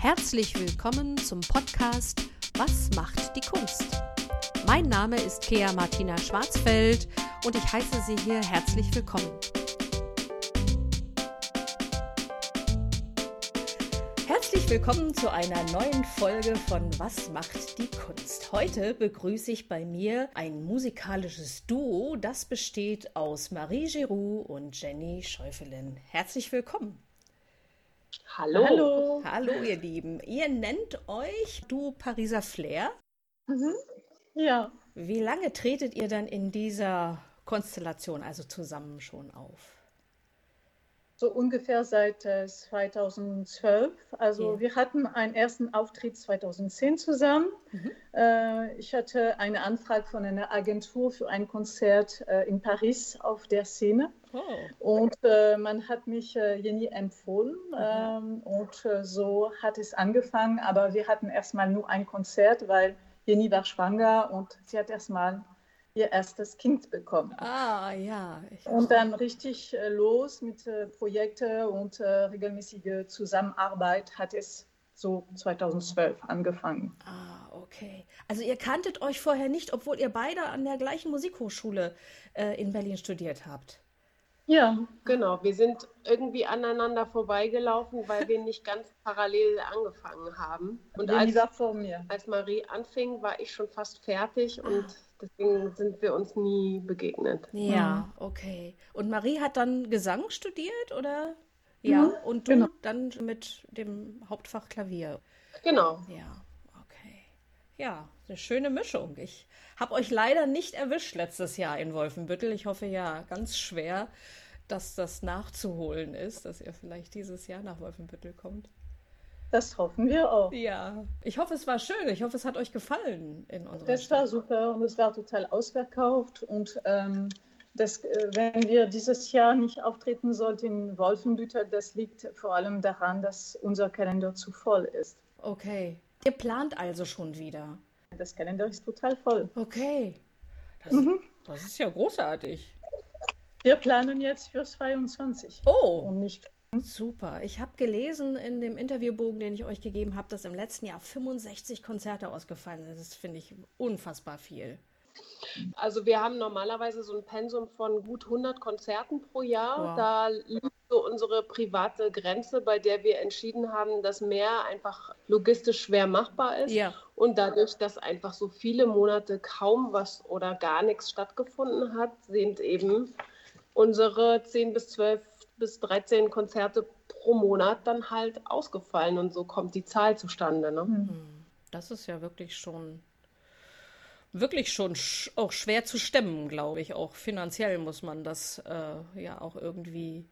Herzlich willkommen zum Podcast Was macht die Kunst? Mein Name ist Kea Martina Schwarzfeld und ich heiße Sie hier herzlich willkommen. Herzlich willkommen zu einer neuen Folge von Was macht die Kunst? Heute begrüße ich bei mir ein musikalisches Duo, das besteht aus Marie Giroux und Jenny Schäufelin. Herzlich willkommen. Hallo. Hallo. Hallo, ihr Lieben. Ihr nennt euch Du Pariser Flair. Mhm. Ja. Wie lange tretet ihr dann in dieser Konstellation, also zusammen schon auf? So ungefähr seit äh, 2012. Also Ja. wir hatten einen ersten Auftritt 2010 zusammen. Mhm. Äh, ich hatte eine Anfrage von einer Agentur für ein Konzert äh, in Paris auf der Szene. Oh. Und äh, man hat mich äh, Jenny empfohlen Mhm. und äh, so hat es angefangen. Aber wir hatten erstmal nur ein Konzert, weil Jenny war schwanger und sie hat erstmal ihr erstes Kind bekommen. Ah, ja. Und dann richtig äh, los mit äh, Projekten und äh, regelmäßige Zusammenarbeit hat es so 2012 angefangen. Ah, okay. Also ihr kanntet euch vorher nicht, obwohl ihr beide an der gleichen Musikhochschule äh, in Berlin studiert habt. Ja, Genau, wir sind irgendwie aneinander vorbeigelaufen, weil wir nicht ganz parallel angefangen haben. Und als, war vor mir. als Marie anfing, war ich schon fast fertig und deswegen sind wir uns nie begegnet. Ja, okay. Und Marie hat dann Gesang studiert, oder? Ja, Mhm, und du genau. dann mit dem Hauptfach Klavier. Genau. Ja, okay. Ja, eine schöne Mischung. Ich habe euch leider nicht erwischt letztes Jahr in Wolfenbüttel. Ich hoffe ja ganz schwer, dass das nachzuholen ist, dass ihr vielleicht dieses Jahr nach Wolfenbüttel kommt. Das hoffen wir auch. Ja, ich hoffe, es war schön. Ich hoffe, es hat euch gefallen in unserer Das Stadt. war super und es war total ausverkauft. Und ähm, das, äh, wenn wir dieses Jahr nicht auftreten sollten in Wolfenbüttel, das liegt vor allem daran, dass unser Kalender zu voll ist. Okay. Ihr plant also schon wieder. Das Kalender ist total voll. Okay. Das, Mhm. das ist ja großartig. Wir planen jetzt für 22 Oh, und nicht super. Ich habe gelesen in dem Interviewbogen, den ich euch gegeben habe, dass im letzten Jahr 65 Konzerte ausgefallen sind. Das finde ich unfassbar viel. Also wir haben normalerweise so ein Pensum von gut 100 Konzerten pro Jahr. Wow. Da liegt so unsere private Grenze, bei der wir entschieden haben, dass mehr einfach logistisch schwer machbar ist. Ja. Und dadurch, dass einfach so viele Monate kaum was oder gar nichts stattgefunden hat, sind eben unsere 10 bis 12 bis 13 Konzerte pro Monat dann halt ausgefallen. Und so kommt die Zahl zustande. Ne? Hm. Das ist ja wirklich schon, wirklich schon sch auch schwer zu stemmen, glaube ich. Auch finanziell muss man das äh, ja auch irgendwie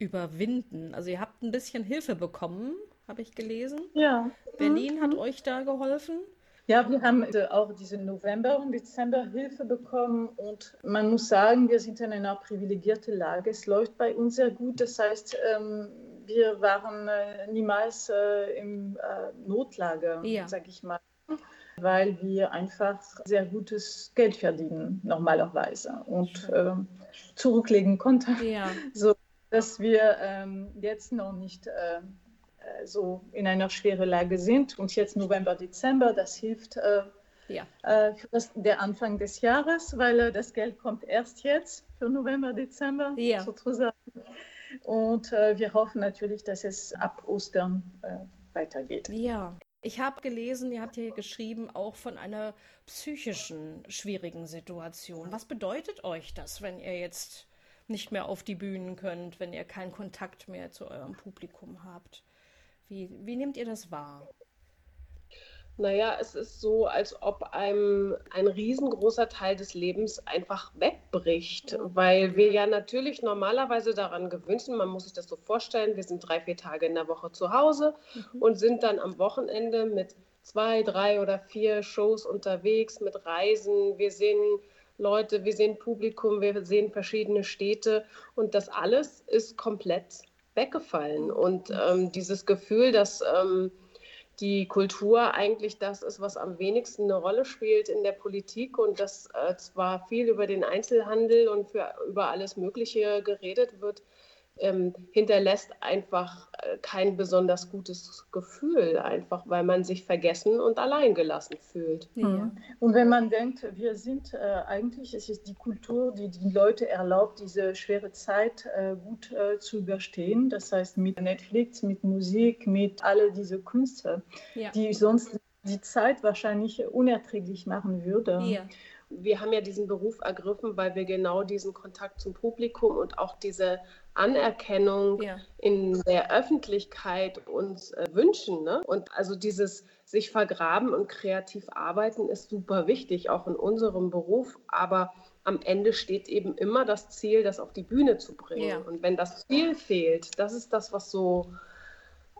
überwinden. Also ihr habt ein bisschen Hilfe bekommen, habe ich gelesen. Ja. Berlin hat euch da geholfen. Ja, wir haben äh, auch diesen November und Dezember Hilfe bekommen und man muss sagen, wir sind in einer privilegierten Lage. Es läuft bei uns sehr gut. Das heißt, ähm, wir waren äh, niemals äh, im äh, Notlage, Ja. sage ich mal, weil wir einfach sehr gutes Geld verdienen normalerweise und ähm, zurücklegen konnten Ja. so dass wir ähm, jetzt noch nicht äh, äh, so in einer schweren Lage sind. Und jetzt November, Dezember, das hilft äh, Ja. äh, für das, der Anfang des Jahres, weil äh, das Geld kommt erst jetzt für November, Dezember Ja. sozusagen. Und äh, wir hoffen natürlich, dass es ab Ostern weitergeht. Ja. Ich habe gelesen, ihr habt hier geschrieben, auch von einer psychischen schwierigen Situation. Was bedeutet euch das, wenn ihr jetzt nicht mehr auf die Bühnen könnt, wenn ihr keinen Kontakt mehr zu eurem Publikum habt? Wie, wie nehmt ihr das wahr? Naja, es ist so, als ob einem ein riesengroßer Teil des Lebens einfach wegbricht, weil wir ja natürlich normalerweise daran gewöhnt sind, man muss sich das so vorstellen, wir sind drei, vier Tage in der Woche zu Hause und sind dann am Wochenende mit zwei, drei oder vier Shows unterwegs, mit Reisen, wir sehen Leute, wir sehen Publikum, wir sehen verschiedene Städte und das alles ist komplett weggefallen. Und ähm, dieses Gefühl, dass ähm, die Kultur eigentlich das ist, was am wenigsten eine Rolle spielt in der Politik und dass äh, zwar viel über den Einzelhandel und für, über alles Mögliche geredet wird, ähm, hinterlässt einfach äh, kein besonders gutes Gefühl, einfach weil man sich vergessen und alleingelassen fühlt. Ja. Mhm. Und wenn man denkt, wir sind äh, eigentlich, es ist die Kultur, die die Leute erlaubt, diese schwere Zeit äh, gut äh, zu überstehen. Das heißt mit Netflix, mit Musik, mit all diese Künste, ja. die sonst die Zeit wahrscheinlich unerträglich machen würde. Ja wir haben ja diesen Beruf ergriffen, weil wir genau diesen Kontakt zum Publikum und auch diese Anerkennung ja. in der Öffentlichkeit uns äh, wünschen. Ne? Und also dieses sich vergraben und kreativ arbeiten ist super wichtig, auch in unserem Beruf. Aber am Ende steht eben immer das Ziel, das auf die Bühne zu bringen. Ja. Und wenn das Ziel fehlt, das ist das, was so,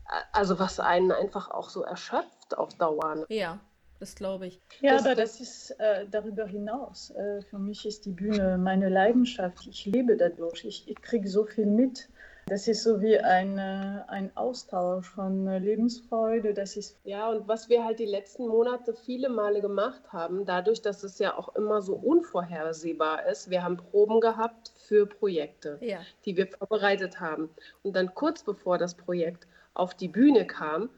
äh, also was einen einfach auch so erschöpft auf Dauer. Ne? Ja, das glaube ich. Ja, das, aber das ist äh, darüber hinaus. Äh, für mich ist die Bühne meine Leidenschaft. Ich lebe dadurch. Ich, ich kriege so viel mit. Das ist so wie ein, äh, ein Austausch von äh, Lebensfreude. Das ist ja, und was wir halt die letzten Monate viele Male gemacht haben, dadurch, dass es ja auch immer so unvorhersehbar ist. Wir haben Proben gehabt für Projekte, ja. die wir vorbereitet haben. Und dann kurz bevor das Projekt auf die Bühne kam,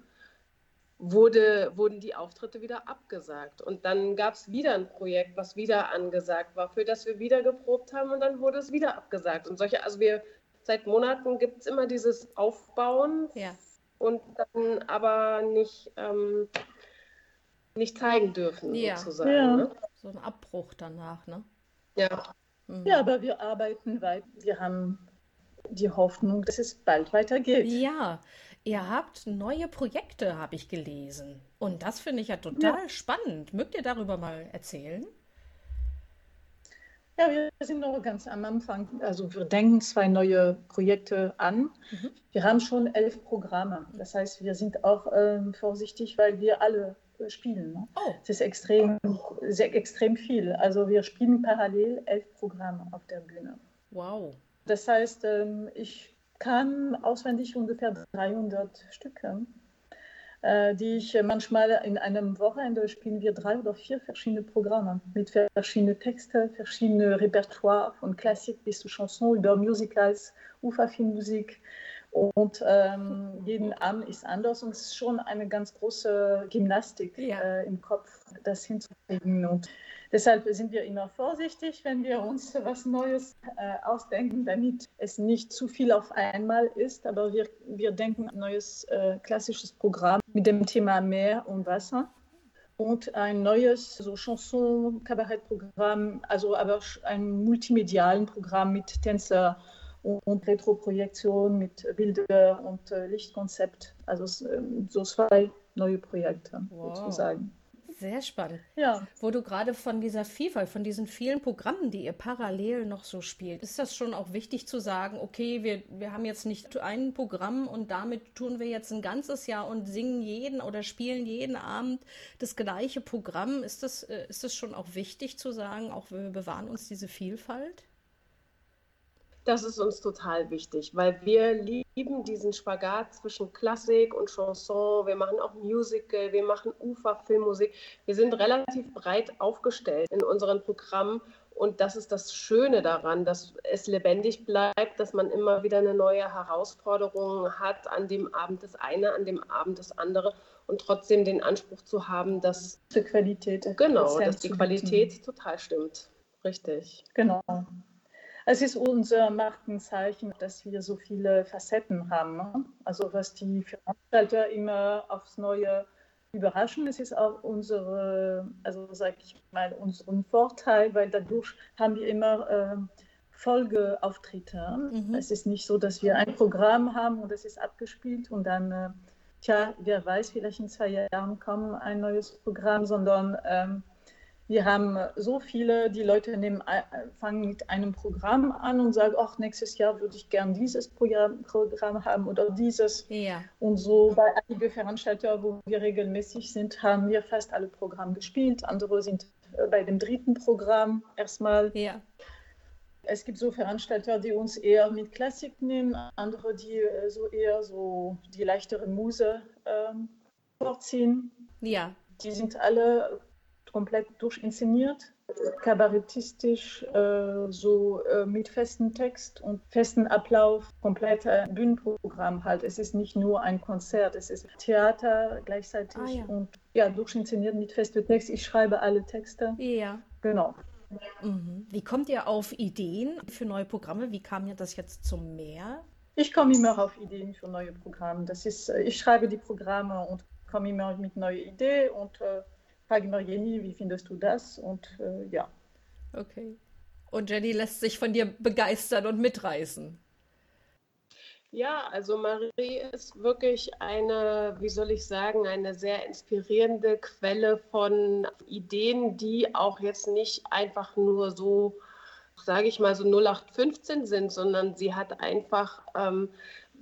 wurde, wurden die Auftritte wieder abgesagt. Und dann gab es wieder ein Projekt, was wieder angesagt war, für das wir wieder geprobt haben und dann wurde es wieder abgesagt. Und solche, also wir seit Monaten gibt es immer dieses Aufbauen ja. und dann aber nicht, ähm, nicht zeigen dürfen, ja. sozusagen. Ja. Ne? So ein Abbruch danach, ne? Ja. Mhm. Ja, aber wir arbeiten weiter. Wir haben die Hoffnung, dass es bald weitergeht. Ja, Ihr habt neue Projekte, habe ich gelesen. Und das finde ich ja total ja. spannend. Mögt ihr darüber mal erzählen? Ja, wir sind noch ganz am Anfang. Also wir denken zwei neue Projekte an. Mhm. Wir haben schon elf Programme. Das heißt, wir sind auch ähm, vorsichtig, weil wir alle äh, spielen. Ne? Oh. Das ist extrem, sehr, extrem viel. Also wir spielen parallel elf Programme auf der Bühne. Wow. Das heißt, ähm, ich kann auswendig ungefähr 300 Stücke, äh, die ich manchmal in einem Wochenende spielen wir drei oder vier verschiedene Programme mit verschiedenen Texten, verschiedene Repertoire von Klassik bis zu Chanson über Musicals, UFA-Filmmusik. Und ähm, jeden Abend ist anders und es ist schon eine ganz große Gymnastik ja. äh, im Kopf, das hinzukriegen. Und Deshalb sind wir immer vorsichtig, wenn wir uns was Neues äh, ausdenken, damit es nicht zu viel auf einmal ist. Aber wir, wir denken ein neues äh, klassisches Programm mit dem Thema Meer und Wasser und ein neues so Chanson-Kabarettprogramm, also aber ein multimedialen Programm mit Tänzer und Retroprojektion, mit Bilder und äh, Lichtkonzept. Also ähm, so zwei neue Projekte wow. sozusagen. Sehr spannend. Ja. Wo du gerade von dieser Vielfalt, von diesen vielen Programmen, die ihr parallel noch so spielt, ist das schon auch wichtig zu sagen, okay, wir, wir haben jetzt nicht ein Programm und damit tun wir jetzt ein ganzes Jahr und singen jeden oder spielen jeden Abend das gleiche Programm. Ist das, äh, ist das schon auch wichtig zu sagen, auch wir bewahren uns diese Vielfalt? Das ist uns total wichtig, weil wir lieben diesen Spagat zwischen Klassik und Chanson. Wir machen auch Musical, wir machen Ufer-Filmmusik. Wir sind relativ breit aufgestellt in unseren Programmen. Und das ist das Schöne daran, dass es lebendig bleibt, dass man immer wieder eine neue Herausforderung hat, an dem Abend das eine, an dem Abend das andere und trotzdem den Anspruch zu haben, dass die Qualität, genau, dass die Qualität total stimmt. Richtig. Genau. Es ist unser Markenzeichen, dass wir so viele Facetten haben. Ne? Also was die Veranstalter immer aufs Neue überraschen, es ist auch unsere, also sage ich mal, unseren Vorteil, weil dadurch haben wir immer äh, Folgeauftritte. Mhm. Es ist nicht so, dass wir ein Programm haben und es ist abgespielt und dann, äh, tja, wer weiß, vielleicht in zwei Jahren kommt ein neues Programm, sondern ähm, wir haben so viele, die Leute nehmen, äh, fangen mit einem Programm an und sagen, ach, nächstes Jahr würde ich gern dieses Programm, Programm haben oder dieses. Ja. Und so bei einigen Veranstaltern, wo wir regelmäßig sind, haben wir fast alle Programme gespielt. Andere sind äh, bei dem dritten Programm erstmal. Ja. Es gibt so Veranstalter, die uns eher mit Klassik nehmen, andere, die äh, so eher so die leichtere Muse ähm, vorziehen. Ja. Die sind alle komplett durchinszeniert. kabarettistisch, äh, so äh, mit festem Text und festem Ablauf, kompletter Bühnenprogramm halt. Es ist nicht nur ein Konzert, es ist Theater gleichzeitig ah, ja. und ja, durchinszeniert mit festem Text. Ich schreibe alle Texte. Ja. Genau. Mhm. Wie kommt ihr auf Ideen für neue Programme? Wie kam ihr das jetzt zum Meer? Ich komme immer auf Ideen für neue Programme. Das ist, äh, ich schreibe die Programme und komme immer mit neuen Ideen und äh, frage immer Jenny, wie findest du das? Und äh, ja. Okay. Und Jenny lässt sich von dir begeistern und mitreißen. Ja, also Marie ist wirklich eine, wie soll ich sagen, eine sehr inspirierende Quelle von Ideen, die auch jetzt nicht einfach nur so, sage ich mal, so 0815 sind, sondern sie hat einfach ähm,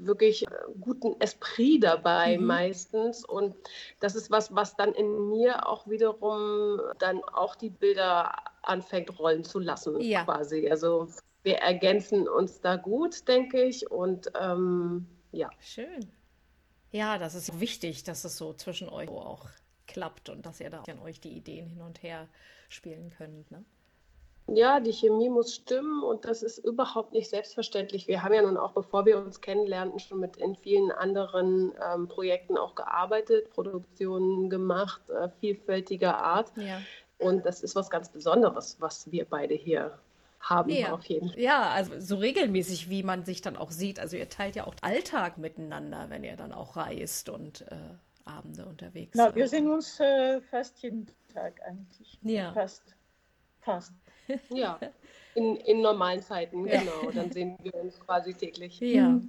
wirklich äh, guten Esprit dabei mhm. meistens. Und das ist was, was dann in mir auch wiederum dann auch die Bilder anfängt rollen zu lassen, ja. quasi. Also wir ergänzen uns da gut, denke ich. Und ähm, ja. Schön. Ja, das ist wichtig, dass es so zwischen euch auch klappt und dass ihr da an euch die Ideen hin und her spielen könnt. Ne? Ja, die Chemie muss stimmen und das ist überhaupt nicht selbstverständlich. Wir haben ja nun auch, bevor wir uns kennenlernten, schon mit in vielen anderen ähm, Projekten auch gearbeitet, Produktionen gemacht, äh, vielfältiger Art. Ja. Und das ist was ganz Besonderes, was wir beide hier haben ja. auf jeden Fall. Ja, also so regelmäßig, wie man sich dann auch sieht. Also ihr teilt ja auch Alltag miteinander, wenn ihr dann auch reist und äh, Abende unterwegs seid. wir sehen uns äh, fast jeden Tag eigentlich. Ja. Fast. Fast. Ja, in, in normalen Zeiten, genau. Dann sehen wir uns quasi täglich. Ja.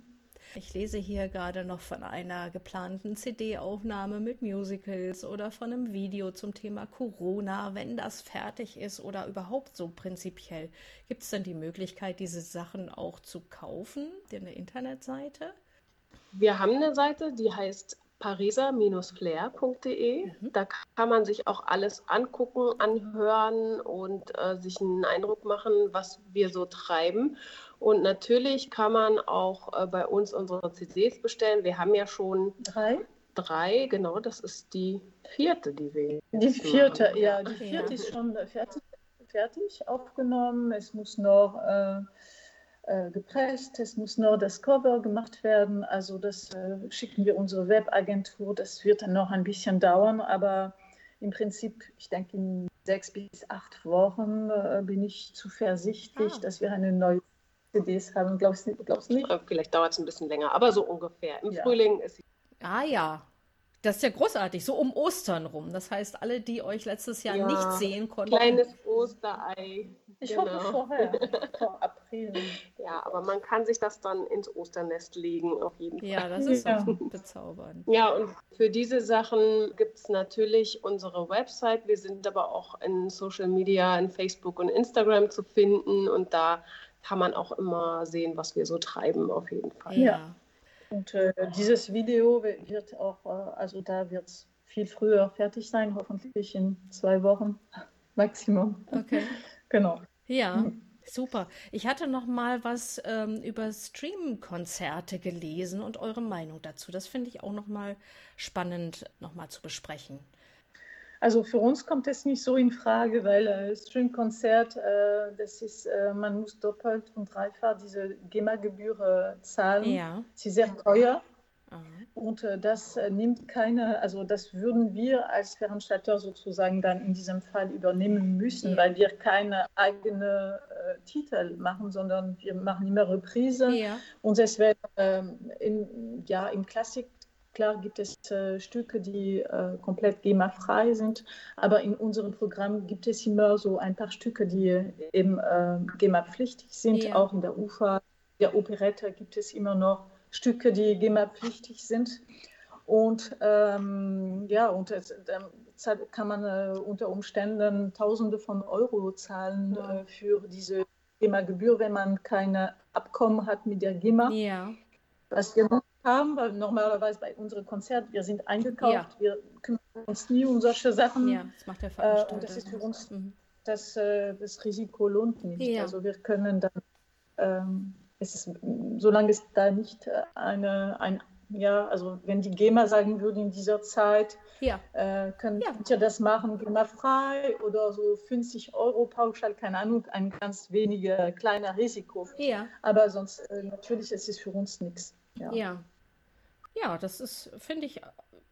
Ich lese hier gerade noch von einer geplanten CD-Aufnahme mit Musicals oder von einem Video zum Thema Corona, wenn das fertig ist oder überhaupt so prinzipiell. Gibt es denn die Möglichkeit, diese Sachen auch zu kaufen, eine Internetseite? Wir haben eine Seite, die heißt pariser-flair.de. Mhm. Da kann man sich auch alles angucken, anhören und äh, sich einen Eindruck machen, was wir so treiben. Und natürlich kann man auch äh, bei uns unsere CDs bestellen. Wir haben ja schon drei. Drei, genau, das ist die vierte, die wir. Die vierte, machen. ja, die vierte ja. ist schon fertig, fertig aufgenommen. Es muss noch äh, äh, gepresst, es muss nur das Cover gemacht werden. Also das äh, schicken wir unsere Webagentur. Das wird dann noch ein bisschen dauern, aber im Prinzip, ich denke, in sechs bis acht Wochen äh, bin ich zuversichtlich, ah. dass wir eine neue CDs haben. Glaubst du nicht? Vielleicht dauert es ein bisschen länger, aber so ungefähr. Im ja. Frühling ist sie. Ah ja, das ist ja großartig, so um Ostern rum. Das heißt, alle, die euch letztes Jahr ja, nicht sehen konnten. Kleines Osterei. Ich genau. hoffe vorher, vor April. Ja, aber man kann sich das dann ins Osternest legen, auf jeden Fall. Ja, das ist ja. bezaubernd. Ja, und für diese Sachen gibt es natürlich unsere Website. Wir sind aber auch in Social Media, in Facebook und Instagram zu finden. Und da kann man auch immer sehen, was wir so treiben, auf jeden Fall. Ja. Und äh, dieses Video wird auch, äh, also da wird es viel früher fertig sein, hoffentlich in zwei Wochen Maximum. Okay. Genau. Ja. Mhm. Super. Ich hatte noch mal was ähm, über Stream-Konzerte gelesen und eure Meinung dazu. Das finde ich auch noch mal spannend, noch mal zu besprechen. Also für uns kommt es nicht so in Frage, weil äh, Streamkonzert, äh, das ist, äh, man muss doppelt und dreifach diese GEMA-Gebühr zahlen. Ja. Sie ist sehr teuer. Und äh, das äh, nimmt keine, also das würden wir als Veranstalter sozusagen dann in diesem Fall übernehmen müssen, ja. weil wir keine eigene äh, Titel machen, sondern wir machen immer Reprise. Ja. Und es wird ähm, in, ja, im Klassik Klar gibt es äh, Stücke, die äh, komplett GEMA-frei sind, aber in unserem Programm gibt es immer so ein paar Stücke, die eben äh, GEMA-pflichtig sind. Ja. Auch in der UFA, der Operette gibt es immer noch Stücke, die GEMA-pflichtig sind. Und ähm, ja, und es, kann man äh, unter Umständen Tausende von Euro zahlen ja. Äh, für diese GEMA-Gebühr, wenn man keine Abkommen hat mit der GEMA. Ja. Was wir haben, weil normalerweise bei unseren Konzerten, wir sind eingekauft, ja. wir kümmern uns nie um solche Sachen. Ja, das macht der Veranstalter. Äh, und das ist für uns, mhm. das, äh, das Risiko lohnt nicht. Ja. Also wir können dann, ähm, es ist, solange es da nicht eine, ein ja, also wenn die GEMA sagen würde in dieser Zeit, ja. äh, könnt ja. ihr das machen, GEMA-frei oder so 50 Euro pauschal, keine Ahnung, ein ganz weniger kleiner Risiko. Ja. Aber sonst äh, natürlich ist es für uns nichts. Ja. ja. Ja, das ist, finde ich,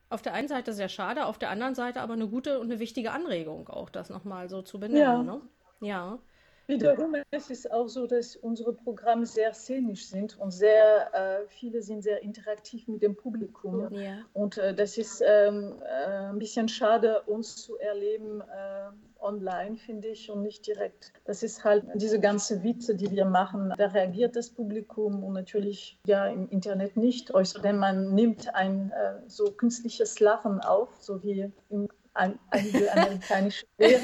auf der einen Seite sehr schade, auf der anderen Seite aber eine gute und eine wichtige Anregung, auch das nochmal so zu benennen. Ja. Ne? ja. Wiederum es ist auch so, dass unsere Programme sehr szenisch sind und sehr, äh, viele sind sehr interaktiv mit dem Publikum. Ja. Und äh, das ist ähm, äh, ein bisschen schade, uns zu erleben äh, online, finde ich, und nicht direkt. Das ist halt diese ganze Witze, die wir machen, da reagiert das Publikum und natürlich ja im Internet nicht. Außerdem man nimmt ein äh, so künstliches Lachen auf, so wie im ein, einige amerikanische Serien.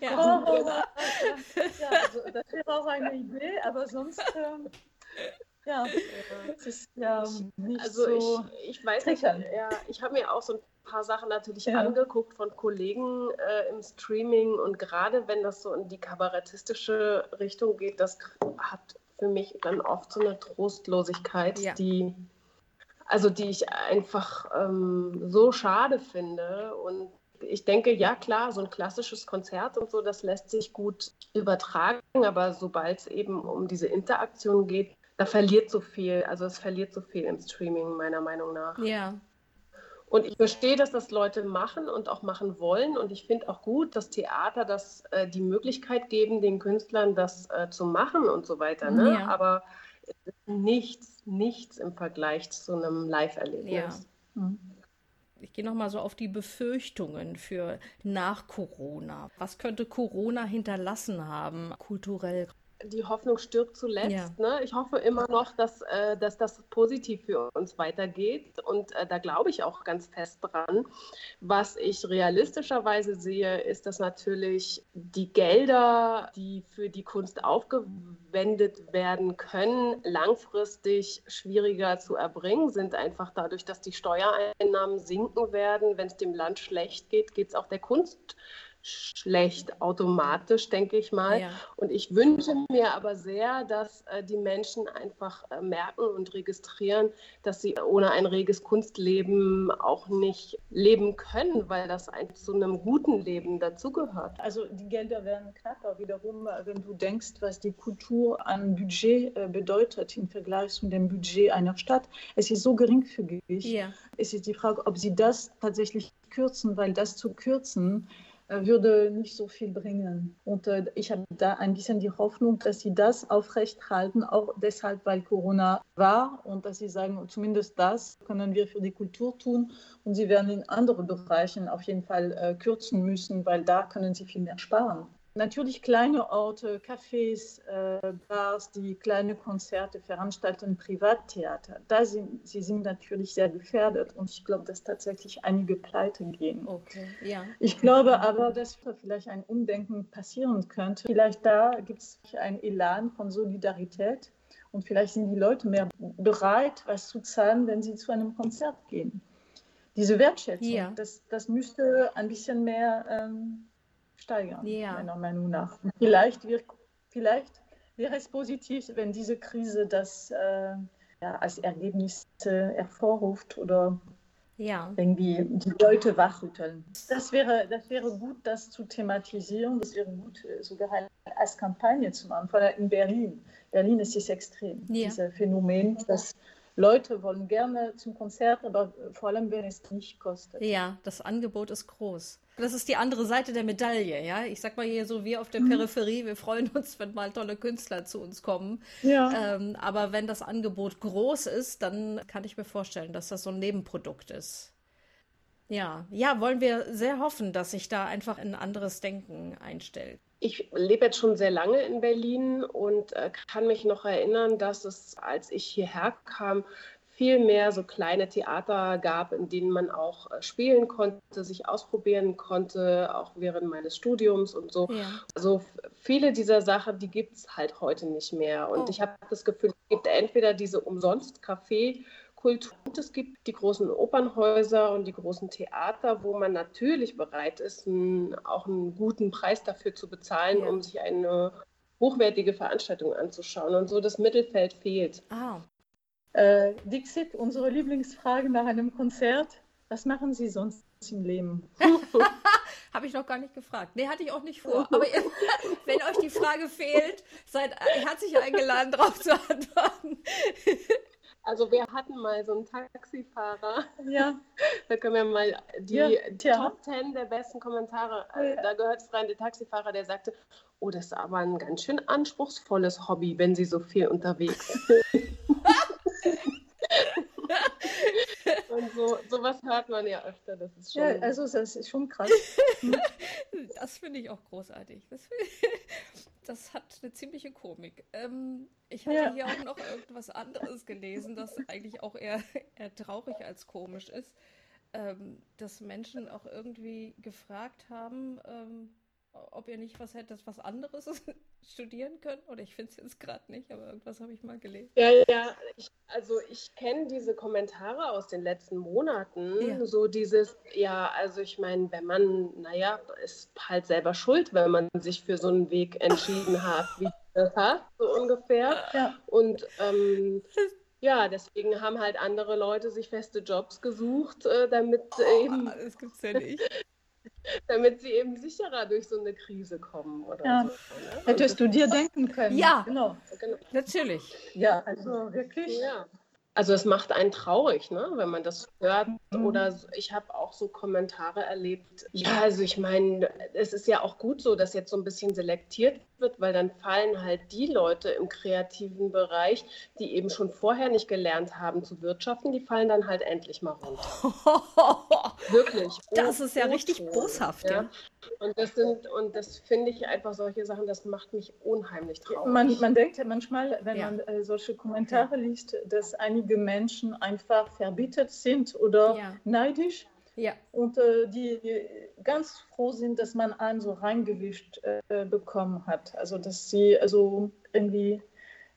ja. Oh, ja, also das wäre auch eine Idee, aber sonst, ähm, ja, es ist ja nicht also so ich, ich weiß nicht, ja, ich habe mir auch so ein paar Sachen natürlich ja. angeguckt von Kollegen äh, im Streaming und gerade wenn das so in die kabarettistische Richtung geht, das hat für mich dann oft so eine Trostlosigkeit, ja. die also die ich einfach ähm, so schade finde und ich denke, ja klar, so ein klassisches Konzert und so, das lässt sich gut übertragen, aber sobald es eben um diese Interaktion geht, da verliert so viel, also es verliert so viel im Streaming, meiner Meinung nach. Ja. Und ich verstehe, dass das Leute machen und auch machen wollen. Und ich finde auch gut, dass Theater das äh, die Möglichkeit geben, den Künstlern das äh, zu machen und so weiter. Ne? Ja. Aber nichts, nichts im Vergleich zu einem Live-Erlebnis. Ja. Mhm ich gehe nochmal so auf die Befürchtungen für nach Corona. Was könnte Corona hinterlassen haben, kulturell? Die Hoffnung stirbt zuletzt. Ja. Ne? Ich hoffe immer noch, dass, äh, dass das positiv für uns weitergeht. Und äh, da glaube ich auch ganz fest dran. Was ich realistischerweise sehe, ist, dass natürlich die Gelder, die für die Kunst aufgewendet werden können, langfristig schwieriger zu erbringen sind. Einfach dadurch, dass die Steuereinnahmen sinken werden. Wenn es dem Land schlecht geht, geht es auch der Kunst schlecht automatisch, denke ich mal. Ja. Und ich wünsche mir aber sehr, dass äh, die Menschen einfach äh, merken und registrieren, dass sie ohne ein reges Kunstleben auch nicht leben können, weil das zu einem guten Leben dazugehört. Also die Gelder werden knapper. Wiederum, äh, wenn du denkst, was die Kultur an Budget äh, bedeutet im Vergleich zu dem Budget einer Stadt, es ist so geringfügig. Ja. Es ist die Frage, ob sie das tatsächlich kürzen, weil das zu kürzen, würde nicht so viel bringen. Und äh, ich habe da ein bisschen die Hoffnung, dass sie das aufrechthalten, auch deshalb, weil Corona war und dass sie sagen, zumindest das können wir für die Kultur tun und sie werden in anderen Bereichen auf jeden Fall äh, kürzen müssen, weil da können sie viel mehr sparen. Natürlich kleine Orte, Cafés, äh, Bars, die kleine Konzerte veranstalten, Privattheater. Da sind sie sind natürlich sehr gefährdet und ich glaube, dass tatsächlich einige pleite gehen. Okay, ja. Ich glaube aber, dass vielleicht ein Umdenken passieren könnte. Vielleicht da gibt es einen Elan von Solidarität und vielleicht sind die Leute mehr bereit, was zu zahlen, wenn sie zu einem Konzert gehen. Diese Wertschätzung, ja. das, das müsste ein bisschen mehr ähm, steigern, ja. meiner Meinung nach. Vielleicht, wir, vielleicht wäre es positiv, wenn diese Krise das äh, ja, als Ergebnis äh, hervorruft oder ja. irgendwie die Leute wachrütteln. Das wäre, das wäre gut, das zu thematisieren. Das wäre gut, äh, sogar als Kampagne zu machen. Vor allem in Berlin. Berlin ist es extrem, ja. dieses Phänomen, dass Leute wollen gerne zum Konzert, aber vor allem, wenn es nicht kostet. Ja, das Angebot ist groß. Das ist die andere Seite der Medaille, ja. Ich sag mal hier so, wir auf der mhm. Peripherie, wir freuen uns, wenn mal tolle Künstler zu uns kommen. Ja. Ähm, aber wenn das Angebot groß ist, dann kann ich mir vorstellen, dass das so ein Nebenprodukt ist. Ja, ja, wollen wir sehr hoffen, dass sich da einfach ein anderes Denken einstellt. Ich lebe jetzt schon sehr lange in Berlin und äh, kann mich noch erinnern, dass es, als ich hierher kam, viel mehr so kleine Theater gab, in denen man auch äh, spielen konnte, sich ausprobieren konnte, auch während meines Studiums und so. Ja. Also viele dieser Sachen, die gibt es halt heute nicht mehr. Und oh. ich habe das Gefühl, es gibt entweder diese Umsonst-Café- Kultur. Und es gibt die großen Opernhäuser und die großen Theater, wo man natürlich bereit ist, einen, auch einen guten Preis dafür zu bezahlen, ja. um sich eine hochwertige Veranstaltung anzuschauen. Und so das Mittelfeld fehlt. Ah. Äh, Dixit, unsere Lieblingsfrage nach einem Konzert. Was machen Sie sonst im Leben? Habe ich noch gar nicht gefragt. Nee, hatte ich auch nicht vor. Aber ihr, wenn euch die Frage fehlt, seid herzlich eingeladen, darauf zu antworten. Also wir hatten mal so einen Taxifahrer. Ja. Da können wir mal die ja, Top 10 der besten Kommentare. Ja. Da gehört es rein, der Taxifahrer, der sagte, oh, das ist aber ein ganz schön anspruchsvolles Hobby, wenn Sie so viel unterwegs sind. Und so, sowas hört man ja öfter. Das ist schon. Ja, also das ist schon krass. das finde ich auch großartig. Das, das, hat eine ziemliche Komik. Ähm, ich hatte ja. hier auch noch irgendwas anderes gelesen, das eigentlich auch eher, eher traurig als komisch ist. Ähm, dass Menschen auch irgendwie gefragt haben, ähm, ob ihr nicht was hättet, was anderes studieren können. Oder ich finde es jetzt gerade nicht, aber irgendwas habe ich mal gelesen. Ja, ja, ich, also ich kenne diese Kommentare aus den letzten Monaten. Ja. So dieses, ja, also ich meine, wenn man, naja, ist halt selber schuld, wenn man sich für so einen Weg entschieden hat, wie das hat, so ungefähr. Ja. Und ähm, ja, deswegen haben halt andere Leute sich feste Jobs gesucht, äh, damit oh, eben. Das gibt's ja nicht. damit sie eben sicherer durch so eine Krise kommen oder ja. so. Ne? Hättest du dir denken können. Ja, genau. genau. Natürlich. Ja, also wirklich. Ja. Also es macht einen traurig, ne, wenn man das hört. Mhm. Oder ich habe auch so Kommentare erlebt. Ja, also ich meine, es ist ja auch gut so, dass jetzt so ein bisschen selektiert wird, weil dann fallen halt die Leute im kreativen Bereich, die eben schon vorher nicht gelernt haben zu wirtschaften, die fallen dann halt endlich mal runter. Wirklich. Das ist ja richtig boshaft, ja. ja. Und das sind, und das finde ich einfach solche Sachen, das macht mich unheimlich traurig. Man, man denkt ja manchmal, wenn ja. man äh, solche Kommentare liest, dass einige Menschen einfach verbittert sind oder ja. neidisch ja. Und äh, die, die, ganz froh sind, dass man einen so reingewischt äh, bekommen hat. Also dass sie also irgendwie,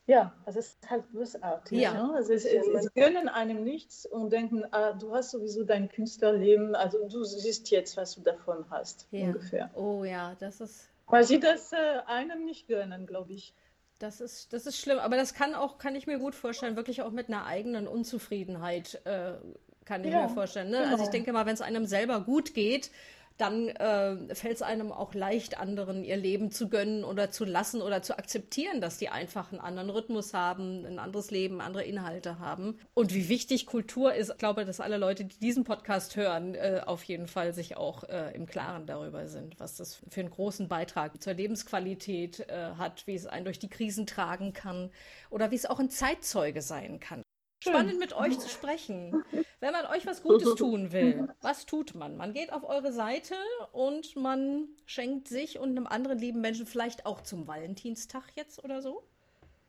ja, es ist halt bösartig. Ja. Ne? Also es, es, sie gönnen einem nichts und denken, ah, du hast sowieso dein Künstlerleben, also du siehst jetzt, was du davon hast, ja. ungefähr. Oh ja, das ist. Weil sie das äh, einem nicht gönnen, glaube ich. Das ist, das ist schlimm, aber das kann auch, kann ich mir gut vorstellen, wirklich auch mit einer eigenen Unzufriedenheit äh, kann ich ja, mir vorstellen. Ne? Genau. Also ich genau. denke mal, wenn es einem selber gut geht, dann äh, fällt es einem auch leicht, anderen ihr Leben zu gönnen oder zu lassen oder zu akzeptieren, dass die einfach einen anderen Rhythmus haben, ein anderes Leben, andere Inhalte haben. Und wie wichtig Kultur ist, ich glaube, dass alle Leute, die diesen Podcast hören, äh, auf jeden Fall sich auch äh, im Klaren darüber sind, was das für einen großen Beitrag zur Lebensqualität äh, hat, wie es einen durch die Krisen tragen kann oder wie es auch ein Zeitzeuge sein kann spannend mit euch zu sprechen. Wenn man euch was Gutes tun will, was tut man? Man geht auf eure Seite und man schenkt sich und einem anderen lieben Menschen vielleicht auch zum Valentinstag jetzt oder so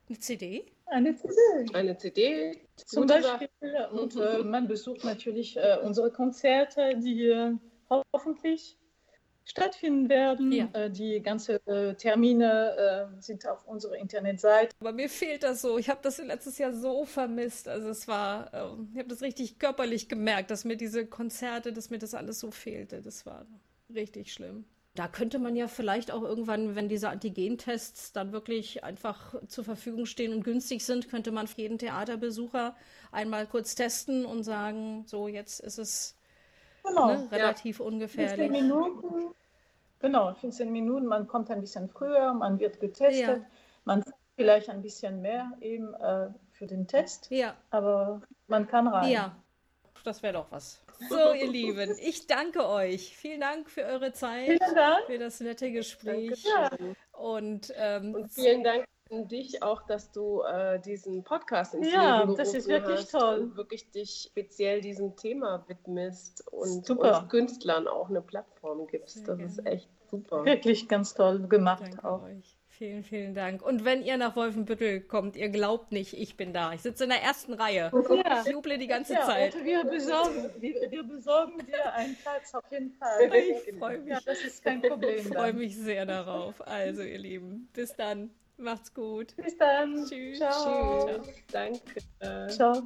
eine CD? Eine CD. Eine CD. Zum Beispiel. Und äh, man besucht natürlich äh, unsere Konzerte, die äh, hoffentlich stattfinden werden. Ja. Äh, die ganzen äh, Termine äh, sind auf unserer Internetseite. Aber mir fehlt das so. Ich habe das letztes Jahr so vermisst. Also es war, ähm, ich habe das richtig körperlich gemerkt, dass mir diese Konzerte, dass mir das alles so fehlte. Das war richtig schlimm. Da könnte man ja vielleicht auch irgendwann, wenn diese Antigentests dann wirklich einfach zur Verfügung stehen und günstig sind, könnte man für jeden Theaterbesucher einmal kurz testen und sagen, so jetzt ist es Genau, ne? relativ ja. ungefährlich. 15 Minuten, genau, 15 Minuten, man kommt ein bisschen früher, man wird getestet, ja. man vielleicht ein bisschen mehr eben äh, für den Test, ja. aber man kann rein. Ja, das wäre doch was. So, ihr Lieben, ich danke euch. Vielen Dank für eure Zeit, für das nette Gespräch. Danke. Und, ähm, und vielen Dank an dich auch, dass du äh, diesen Podcast ins ja, Leben das ist wirklich hast toll. und wirklich dich speziell diesem Thema widmest und Künstlern auch eine Plattform gibst. Sehr das gerne. ist echt super. Wirklich ganz toll gemacht Danke auch. Euch. Vielen, vielen Dank. Und wenn ihr nach Wolfenbüttel kommt, ihr glaubt nicht, ich bin da. Ich sitze in der ersten Reihe. Ja. Ich juble die ganze ja, Zeit. Wir besorgen, wir, wir, besorgen dir einen Platz auf jeden Fall. Ich freue mich. Ja, das ist kein Problem. Ich freue mich sehr darauf. Also, ihr Lieben, bis dann. Macht's gut. Bis dann. Tschüss. Ciao. Tschüss. Danke. Ciao.